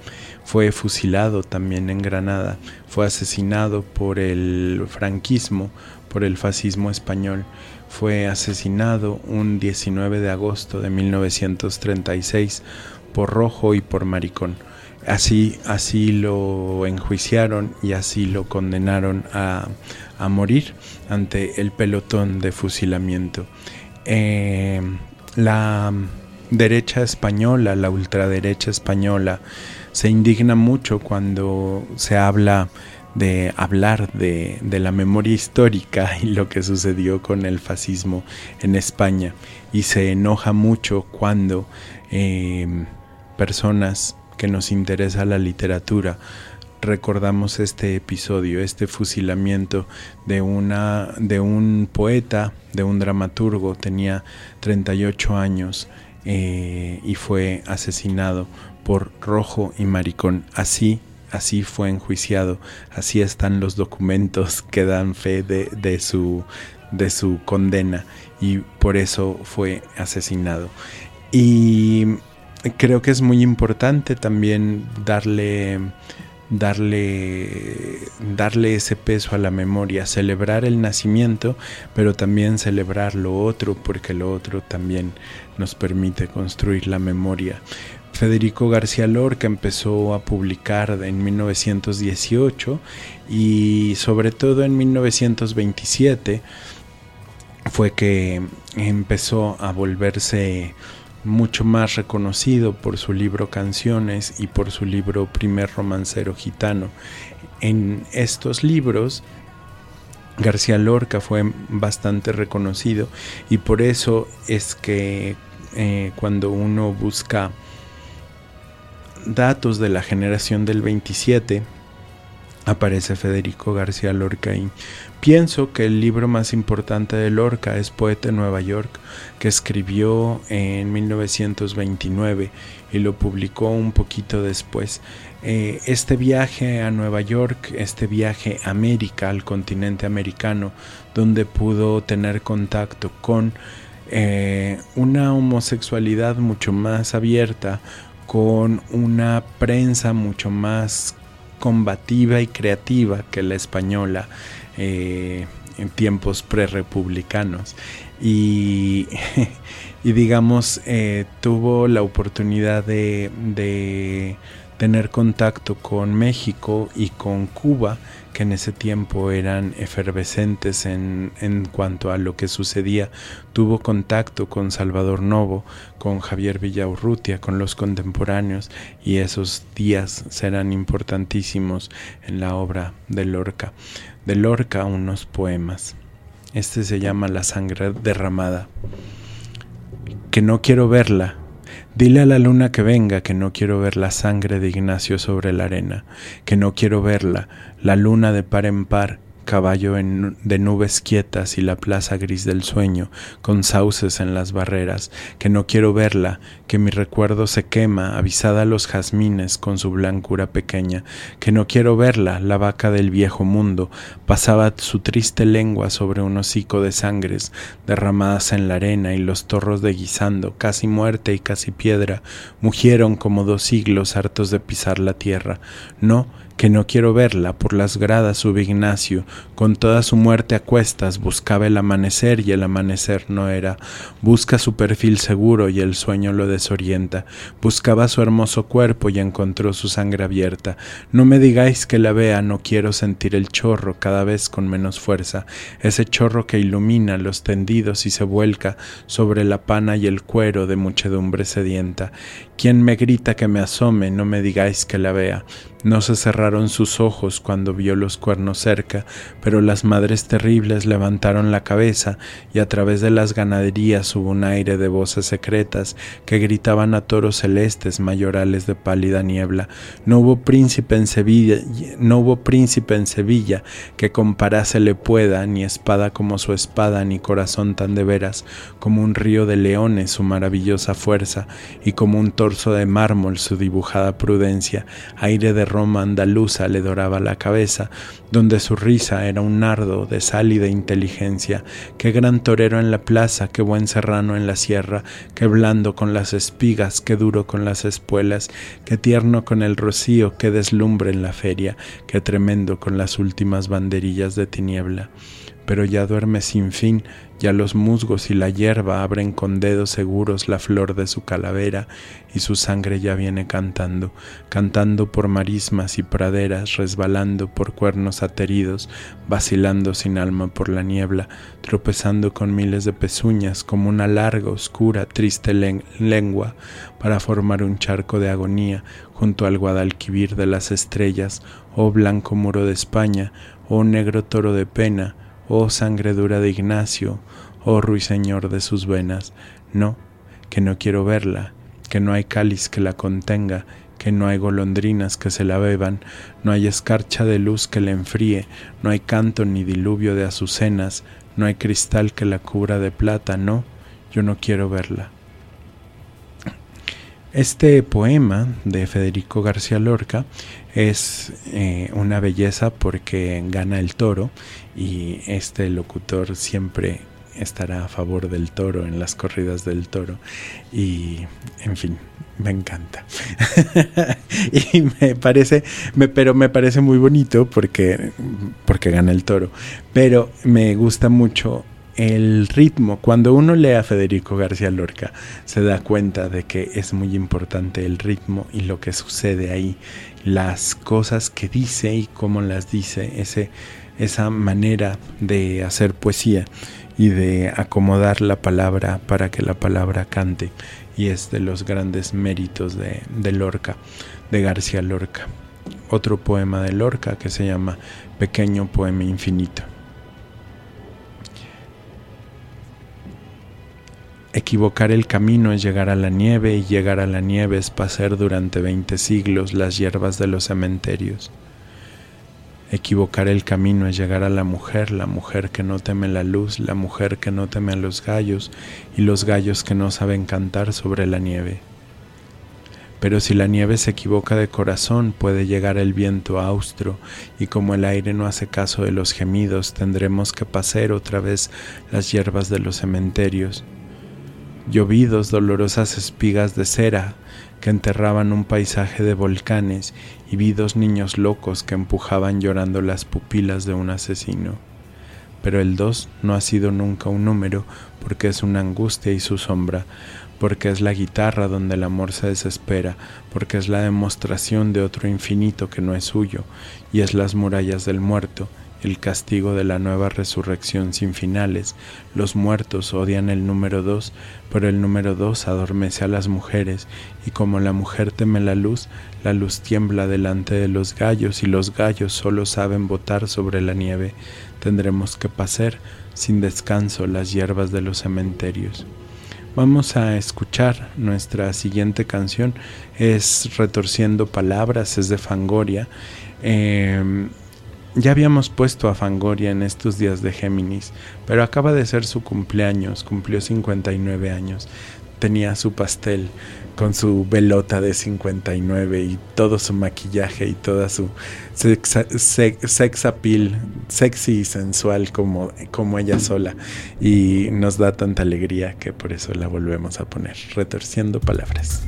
Fue fusilado también en Granada. Fue asesinado por el franquismo, por el fascismo español. Fue asesinado un 19 de agosto de 1936 por rojo y por maricón. Así, así lo enjuiciaron y así lo condenaron a, a morir ante el pelotón de fusilamiento. Eh, la derecha española, la ultraderecha española, se indigna mucho cuando se habla de hablar de, la memoria histórica y lo que sucedió con el fascismo en España y se enoja mucho cuando eh, personas que nos interesa la literatura recordamos este episodio, este fusilamiento de, una, de un poeta, de un dramaturgo, tenía 38 años eh, y fue asesinado por rojo y maricón. Así, así fue enjuiciado, así están los documentos que dan fe de, de, su, de su condena y por eso fue asesinado. Y creo que es muy importante también darle darle, darle ese peso a la memoria, celebrar el nacimiento, pero también celebrar lo otro, porque lo otro también nos permite construir la memoria. Federico García Lorca empezó a publicar en 1918 y sobre todo en 1927 fue que empezó a volverse mucho más reconocido por su libro Canciones y por su libro Primer Romancero Gitano. En estos libros, García Lorca fue bastante reconocido y por eso es que eh, cuando uno busca datos de la generación del 27, aparece Federico García Lorca y pienso que el libro más importante de Lorca es Poeta en Nueva York, que escribió en 1929 y lo publicó un poquito después. Eh, este viaje a Nueva York, este viaje a América, al continente americano, donde pudo tener contacto con eh, una homosexualidad mucho más abierta, con una prensa mucho más combativa y creativa que la española eh, en tiempos prerepublicanos. Y, y digamos, eh, tuvo la oportunidad de, de tener contacto con México y con Cuba, que en ese tiempo eran efervescentes en, en, cuanto a lo que sucedía, tuvo contacto con Salvador Novo, con Javier Villaurrutia, con los contemporáneos, y esos días serán importantísimos en la obra de Lorca. De Lorca unos poemas. Este se llama La sangre derramada. Que no quiero verla, Dile a la luna que venga que no quiero ver la sangre de Ignacio sobre la arena, que no quiero verla, la luna de par en par, caballo de nubes quietas y la plaza gris del sueño, con sauces en las barreras, que no quiero verla, que mi recuerdo se quema, avisada a los jazmines con su blancura pequeña, que no quiero verla, la vaca del viejo mundo, pasaba su triste lengua sobre un hocico de sangres derramadas en la arena y los torros de guisando, casi muerte y casi piedra, mugieron como dos siglos hartos de pisar la tierra. No, que no quiero verla, por las gradas sube Ignacio, con toda su muerte a cuestas, buscaba el amanecer y el amanecer no era, busca su perfil seguro y el sueño lo desorienta, buscaba su hermoso cuerpo y encontró su sangre abierta, no me digáis que la vea, no quiero sentir el chorro cada vez con menos fuerza, ese chorro que ilumina los tendidos y se vuelca sobre la pana y el cuero de muchedumbre sedienta, quien me grita que me asome, no me digáis que la vea, no se cerraron sus ojos cuando vio los cuernos cerca, pero las madres terribles levantaron la cabeza y a través de las ganaderías hubo un aire de voces secretas que gritaban a toros celestes mayorales de pálida niebla. No hubo príncipe en Sevilla, no hubo príncipe en Sevilla que comparase le pueda, ni espada como su espada, ni corazón tan de veras, como un río de leones su maravillosa fuerza, y como un torso de mármol su dibujada prudencia, aire de Roma andaluza le doraba la cabeza, donde su risa era un nardo de sal y de inteligencia. Qué gran torero en la plaza, qué buen serrano en la sierra, qué blando con las espigas, qué duro con las espuelas, qué tierno con el rocío, qué deslumbre en la feria, qué tremendo con las últimas banderillas de tiniebla pero ya duerme sin fin, ya los musgos y la hierba abren con dedos seguros la flor de su calavera, y su sangre ya viene cantando, cantando por marismas y praderas, resbalando por cuernos ateridos, vacilando sin alma por la niebla, tropezando con miles de pezuñas como una larga, oscura, triste lengua para formar un charco de agonía junto al Guadalquivir de las estrellas, oh blanco muro de España, oh negro toro de pena, oh sangre dura de Ignacio, oh ruiseñor de sus venas, no, que no quiero verla, que no hay cáliz que la contenga, que no hay golondrinas que se la beban, no hay escarcha de luz que la enfríe, no hay canto ni diluvio de azucenas, no hay cristal que la cubra de plata, no, yo no quiero verla. Este poema de Federico García Lorca es eh, una belleza porque gana el toro y este locutor siempre estará a favor del toro en las corridas del toro. Y en fin me encanta. Y me parece me, pero me parece muy bonito porque porque gana el toro. Pero me gusta mucho el ritmo, cuando uno lee a Federico García Lorca, se da cuenta de que es muy importante el ritmo y lo que sucede ahí, las cosas que dice y cómo las dice, ese, esa manera de hacer poesía y de acomodar la palabra para que la palabra cante. Y es de los grandes méritos de, de Lorca, de García Lorca. Otro poema de Lorca que se llama Pequeño Poema Infinito. Equivocar el camino es llegar a la nieve y llegar a la nieve es pasar durante veinte siglos las hierbas de los cementerios. Equivocar el camino es llegar a la mujer, la mujer que no teme la luz, la mujer que no teme a los gallos y los gallos que no saben cantar sobre la nieve. Pero si la nieve se equivoca de corazón, puede llegar el viento austro, y como el aire no hace caso de los gemidos, tendremos que pasar otra vez las hierbas de los cementerios llovidos dolorosas espigas de cera que enterraban un paisaje de volcanes y vi dos niños locos que empujaban llorando las pupilas de un asesino. Pero el dos no ha sido nunca un número porque es una angustia y su sombra, porque es la guitarra donde el amor se desespera, porque es la demostración de otro infinito que no es suyo, y es las murallas del muerto, el castigo de la nueva resurrección sin finales. Los muertos odian el número dos, pero el número dos adormece a las mujeres, y como la mujer teme la luz, la luz tiembla delante de los gallos, y los gallos solo saben botar sobre la nieve. Tendremos que pasar sin descanso las hierbas de los cementerios. Vamos a escuchar nuestra siguiente canción, es Retorciendo Palabras, es de Fangoria. Em, ya habíamos puesto a Fangoria en estos días de Géminis, pero acaba de ser su cumpleaños, cumplió 59 años. Tenía su pastel con su velota de 59 y todo su maquillaje y toda su sex, appeal, sexy y sensual como, como ella sola. Y nos da tanta alegría que por eso la volvemos a poner, retorciendo palabras.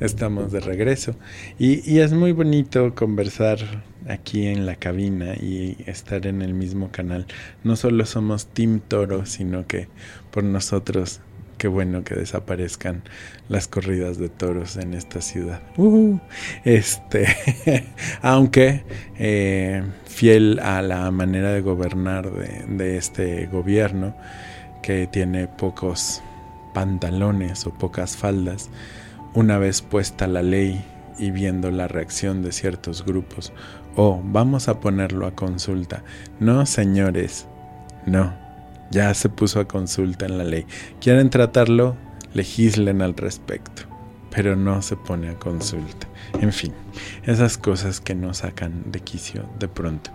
Estamos de regreso. Y, es muy bonito conversar aquí en la cabina y estar en el mismo canal. No solo somos Team Toro, sino que por nosotros qué bueno que desaparezcan las corridas de toros en esta ciudad. Uh, este, aunque eh, fiel a la manera de gobernar de, este gobierno, que tiene pocos pantalones o pocas faldas, una vez puesta la ley y viendo la reacción de ciertos grupos, oh, vamos a ponerlo a consulta. No, señores, no ya se puso a consulta en la ley. Quieren tratarlo, legislen al respecto, pero no se pone a consulta. En fin, esas cosas que nos sacan de quicio de pronto.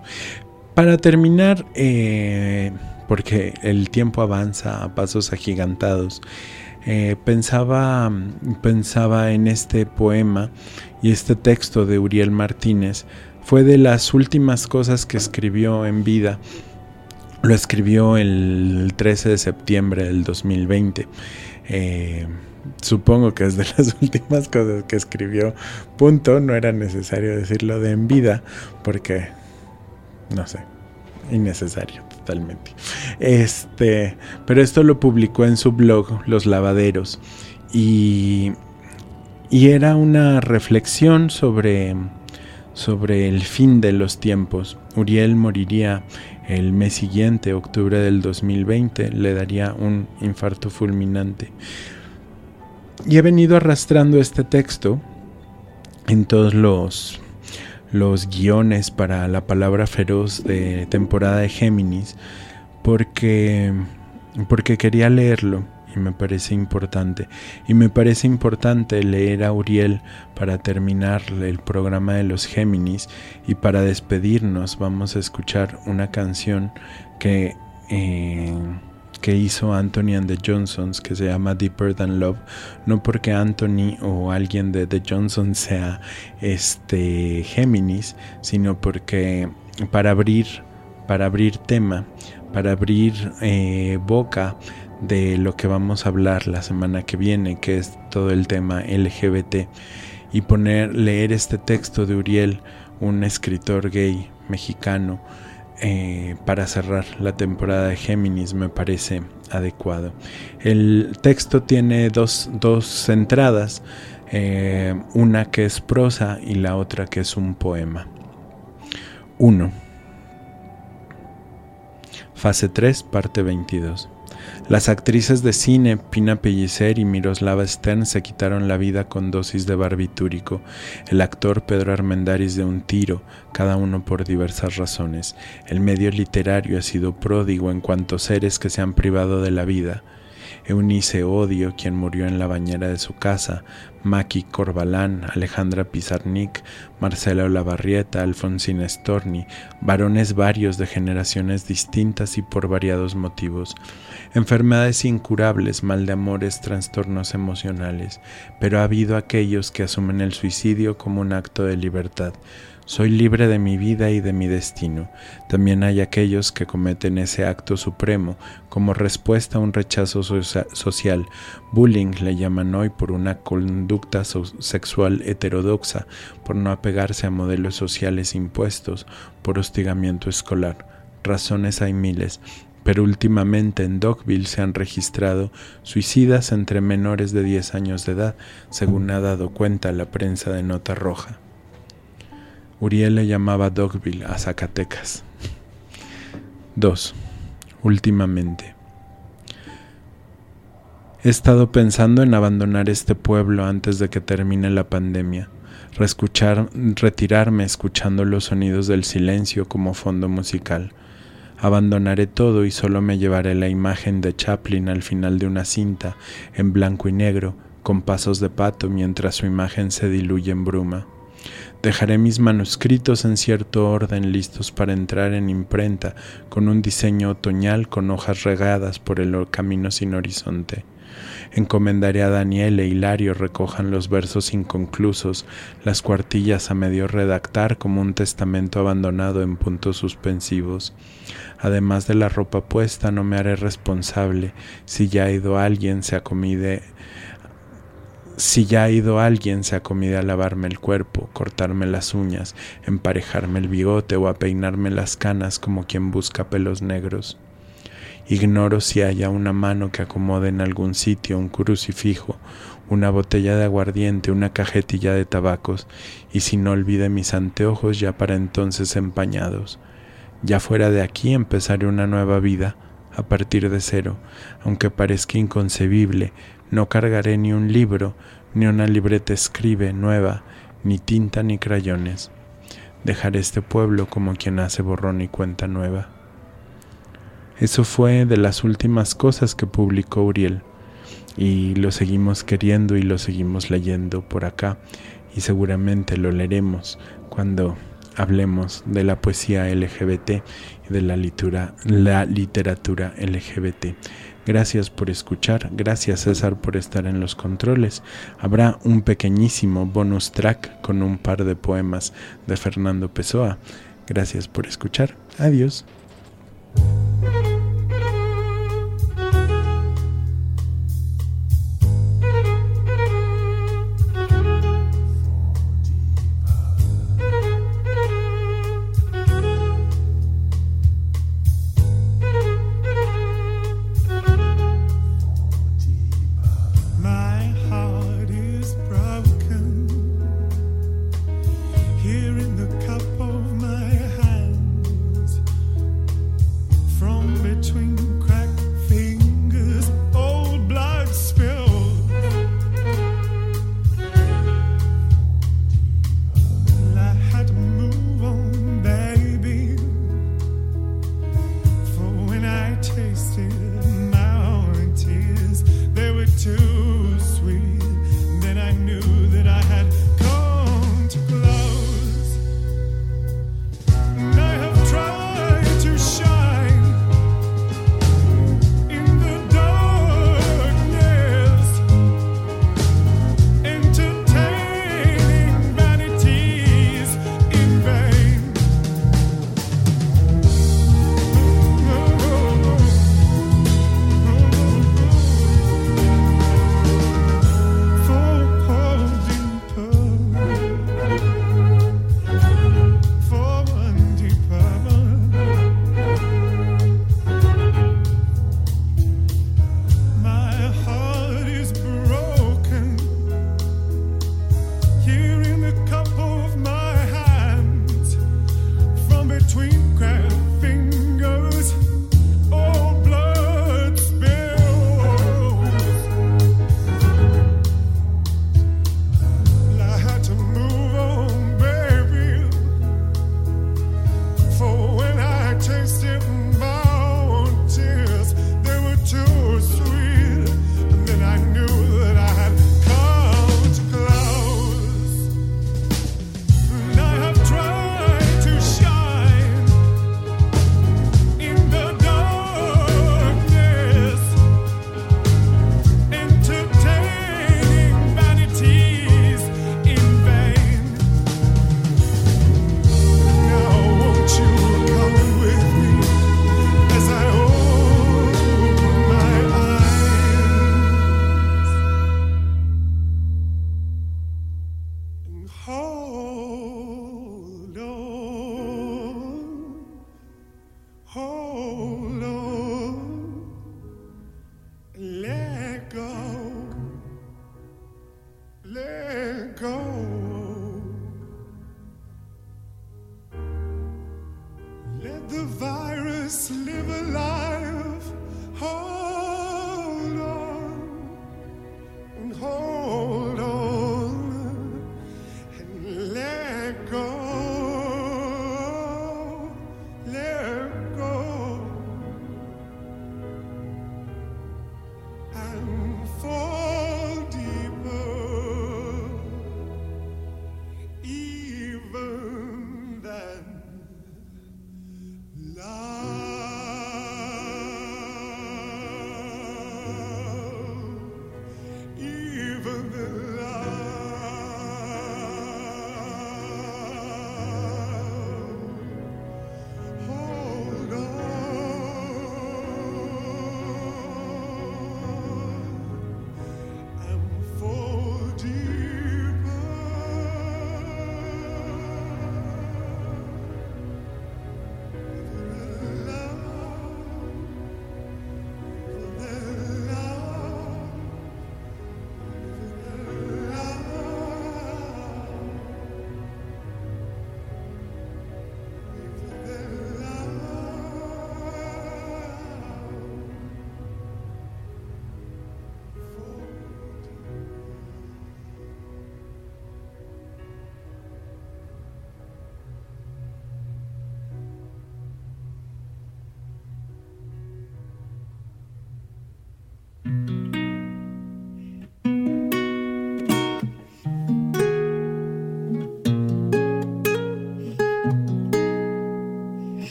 Para terminar, eh, porque el tiempo avanza a pasos agigantados, eh, pensaba, pensaba en este poema y este texto de Uriel Martínez. Fue de las últimas cosas que escribió en vida lo escribió el 13 de septiembre del 2020. Eh, supongo que es de las últimas cosas que escribió. Punto. No era necesario decirlo de en vida porque, no sé, innecesario totalmente. Este, pero esto lo publicó en su blog Los Lavaderos y, y era una reflexión sobre sobre el fin de los tiempos. Uriel moriría el mes siguiente, octubre del 2020, le daría un infarto fulminante. Y he venido arrastrando este texto en todos los, los guiones para la palabra feroz de temporada de Géminis porque, porque quería leerlo y me parece importante. Y me parece importante leer a Uriel para terminar el programa de los Géminis y para despedirnos vamos a escuchar una canción que... Eh, que hizo Anthony and the Johnsons que se llama Deeper Than Love no porque Anthony o alguien de The Johnsons sea este Géminis sino porque para abrir para abrir tema para abrir eh, boca de lo que vamos a hablar la semana que viene, que es todo el tema LGBT, y poner, leer este texto de Uriel, un escritor gay mexicano, eh, para cerrar la temporada de Géminis me parece adecuado. El texto tiene dos, entradas, eh, una que es prosa y la otra que es un poema. 1. Fase 3, parte 22. Las actrices de cine Pina Pellicer y Miroslava Stern se quitaron la vida con dosis de barbitúrico, el actor Pedro Armendáriz de un tiro, cada uno por diversas razones. El medio literario ha sido pródigo en cuanto seres que se han privado de la vida. Eunice Odio, quien murió en la bañera de su casa, Maki Corbalán, Alejandra Pizarnik, Marcela Olavarrieta, Alfonsina Storni, varones varios de generaciones distintas y por variados motivos, enfermedades incurables, mal de amores, trastornos emocionales, pero ha habido aquellos que asumen el suicidio como un acto de libertad, soy libre de mi vida y de mi destino. También hay aquellos que cometen ese acto supremo como respuesta a un rechazo social. Bullying le llaman hoy por una conducta sexual heterodoxa, por no apegarse a modelos sociales impuestos, por hostigamiento escolar. Razones hay miles, pero últimamente en Dogville se han registrado suicidas entre menores de 10 años de edad, según ha dado cuenta la prensa de Nota Roja. Uriel le llamaba Dogville a Zacatecas. 2. Últimamente. He estado pensando en abandonar este pueblo antes de que termine la pandemia, reescuchar, retirarme escuchando los sonidos del silencio como fondo musical. Abandonaré todo y solo me llevaré la imagen de Chaplin al final de una cinta, en blanco y negro, con pasos de pato mientras su imagen se diluye en bruma. Dejaré mis manuscritos en cierto orden listos para entrar en imprenta con un diseño otoñal con hojas regadas por el camino sin horizonte. Encomendaré a Daniel e Hilario recojan los versos inconclusos, las cuartillas a medio redactar como un testamento abandonado en puntos suspensivos. Además de la ropa puesta, no me haré responsable si ya ha ido alguien, se acomide si ya ha ido alguien, se a lavarme el cuerpo, cortarme las uñas, emparejarme el bigote o a peinarme las canas como quien busca pelos negros. Ignoro si haya una mano que acomode en algún sitio un crucifijo, una botella de aguardiente, una cajetilla de tabacos, y si no olvide mis anteojos ya para entonces empañados. Ya fuera de aquí empezaré una nueva vida, a partir de cero, aunque parezca inconcebible, no cargaré ni un libro, ni una libreta escribe nueva, ni tinta ni crayones. Dejaré este pueblo como quien hace borrón y cuenta nueva. Eso fue de las últimas cosas que publicó Uriel, y lo seguimos queriendo y lo seguimos leyendo por acá, y seguramente lo leeremos cuando hablemos de la poesía LGBT y de la, litura, la literatura LGBT. Gracias por escuchar, gracias César por estar en los controles. Habrá un pequeñísimo bonus track con un par de poemas de Fernando Pessoa. Gracias por escuchar, adiós.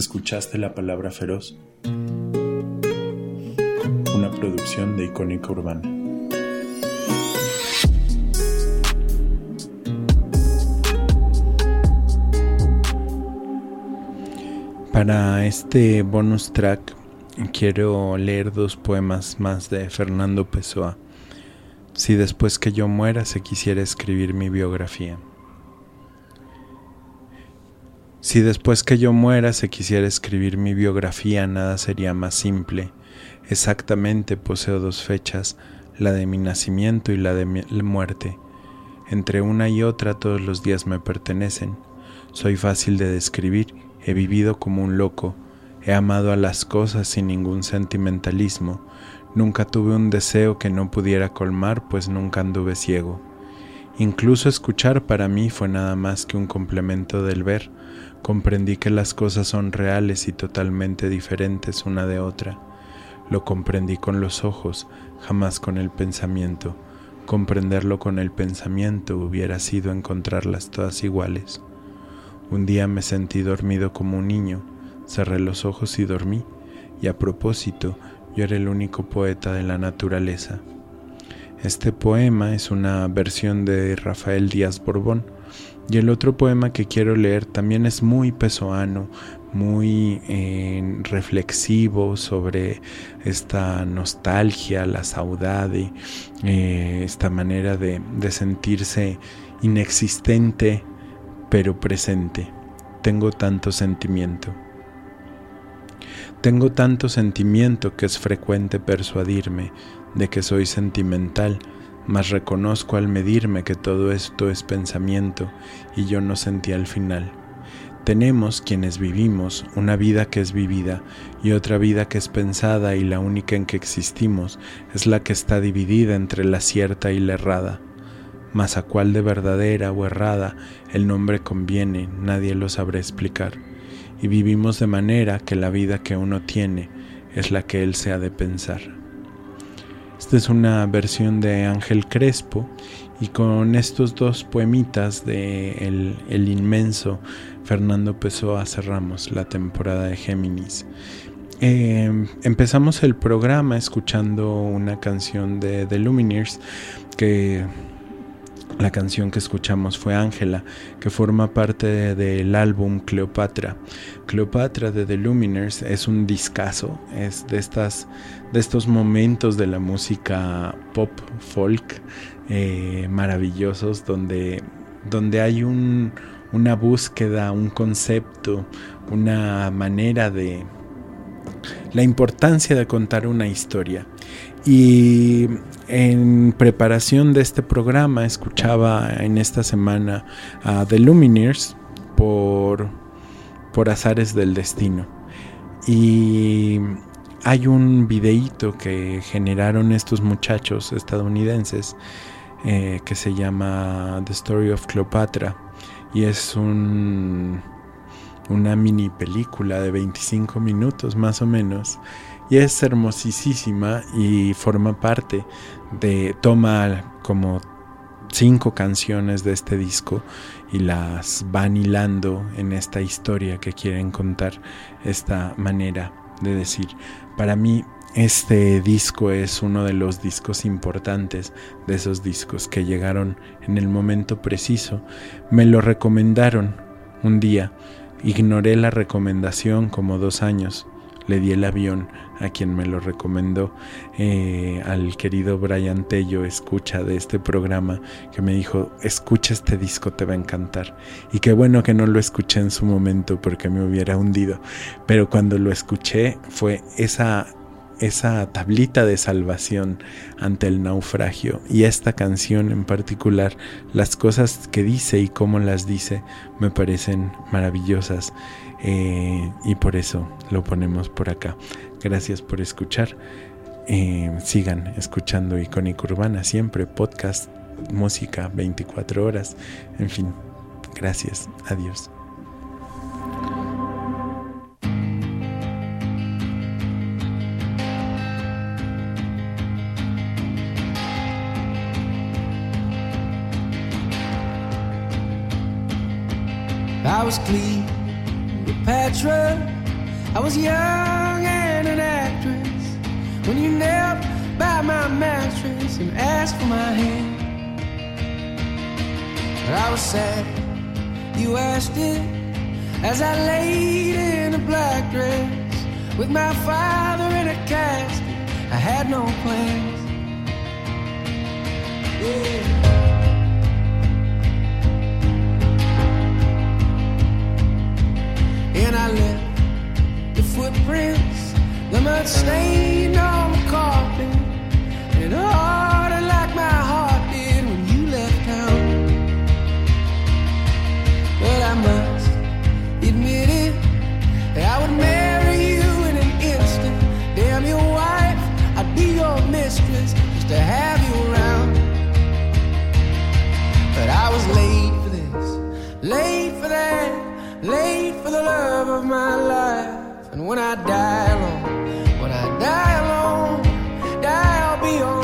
¿Escuchaste la palabra feroz? Una producción de Icónica Urbana. Para este bonus track quiero leer dos poemas más de Fernando Pessoa. Si después que yo muera se quisiera escribir mi biografía. Si después que yo muera se quisiera escribir mi biografía, nada sería más simple. Exactamente poseo dos fechas, la de mi nacimiento y la de mi muerte. Entre una y otra todos los días me pertenecen. Soy fácil de describir, he vivido como un loco, he amado a las cosas sin ningún sentimentalismo, nunca tuve un deseo que no pudiera colmar, pues nunca anduve ciego. Incluso escuchar para mí fue nada más que un complemento del ver, Comprendí que las cosas son reales y totalmente diferentes una de otra. Lo comprendí con los ojos, jamás con el pensamiento. Comprenderlo con el pensamiento hubiera sido encontrarlas todas iguales. Un día me sentí dormido como un niño, cerré los ojos y dormí, y a propósito, yo era el único poeta de la naturaleza. Este poema es una versión de Rafael Díaz Borbón, y el otro poema que quiero leer también es muy pesoano, muy eh, reflexivo sobre esta nostalgia, la saudade, eh, esta manera de, de sentirse inexistente pero presente. Tengo tanto sentimiento. Tengo tanto sentimiento que es frecuente persuadirme de que soy sentimental mas reconozco al medirme que todo esto es pensamiento y yo no sentí al final. Tenemos quienes vivimos una vida que es vivida y otra vida que es pensada y la única en que existimos es la que está dividida entre la cierta y la errada. Mas a cuál de verdadera o errada el nombre conviene, nadie lo sabrá explicar. Y vivimos de manera que la vida que uno tiene es la que él se ha de pensar. Esta es una versión de Ángel Crespo y con estos dos poemitas de el, inmenso Fernando Pessoa cerramos la temporada de Géminis. Em, empezamos el programa escuchando una canción de The Lumineers que la canción que escuchamos fue Ángela, que forma parte del álbum Cleopatra. Cleopatra de The Luminers es un discazo, es de, estas, de estos momentos de la música pop folk eh, maravillosos donde, donde hay un, una búsqueda, un concepto, una manera de... la importancia de contar una historia. Y en preparación de este programa escuchaba en esta semana a The Lumineers por, por azares del destino. Y hay un videíto que generaron estos muchachos estadounidenses eh, que se llama The Story of Cleopatra y es un, una mini película de 25 minutos más o menos y es hermosísima y forma parte de, toma como cinco canciones de este disco y las van hilando en esta historia que quieren contar, esta manera de decir. Para mí este disco es uno de los discos importantes, de esos discos que llegaron en el momento preciso. Me lo recomendaron un día, ignoré la recomendación como dos años le di el avión a quien me lo recomendó, eh, al querido Brian Tello, escucha de este programa, que me dijo, escucha este disco, te va a encantar. Y qué bueno que no lo escuché en su momento porque me hubiera hundido, pero cuando lo escuché fue esa esa tablita de salvación ante el naufragio. Y esta canción en particular, las cosas que dice y cómo las dice me parecen maravillosas eh, y por eso lo ponemos por acá. Gracias por escuchar. Eh, sigan escuchando Icónica Urbana, siempre podcast, música 24 horas. En fin, gracias. Adiós. I was clean. Cleopatra. I was young and an actress when you knelt by my mattress and asked for my hand. But I was sad you asked it as I laid in a black dress with my father in a casket. I had no plans. Yeah. And I left the footprints, the mud stained on the carpet, and harder like my heart did when you left town. But I must admit it, I would marry you in an instant. Damn your wife, I'd be your mistress just to have you around. But I was late for this, late late for the love of my life. And when I die alone, when I die alone, die I'll be on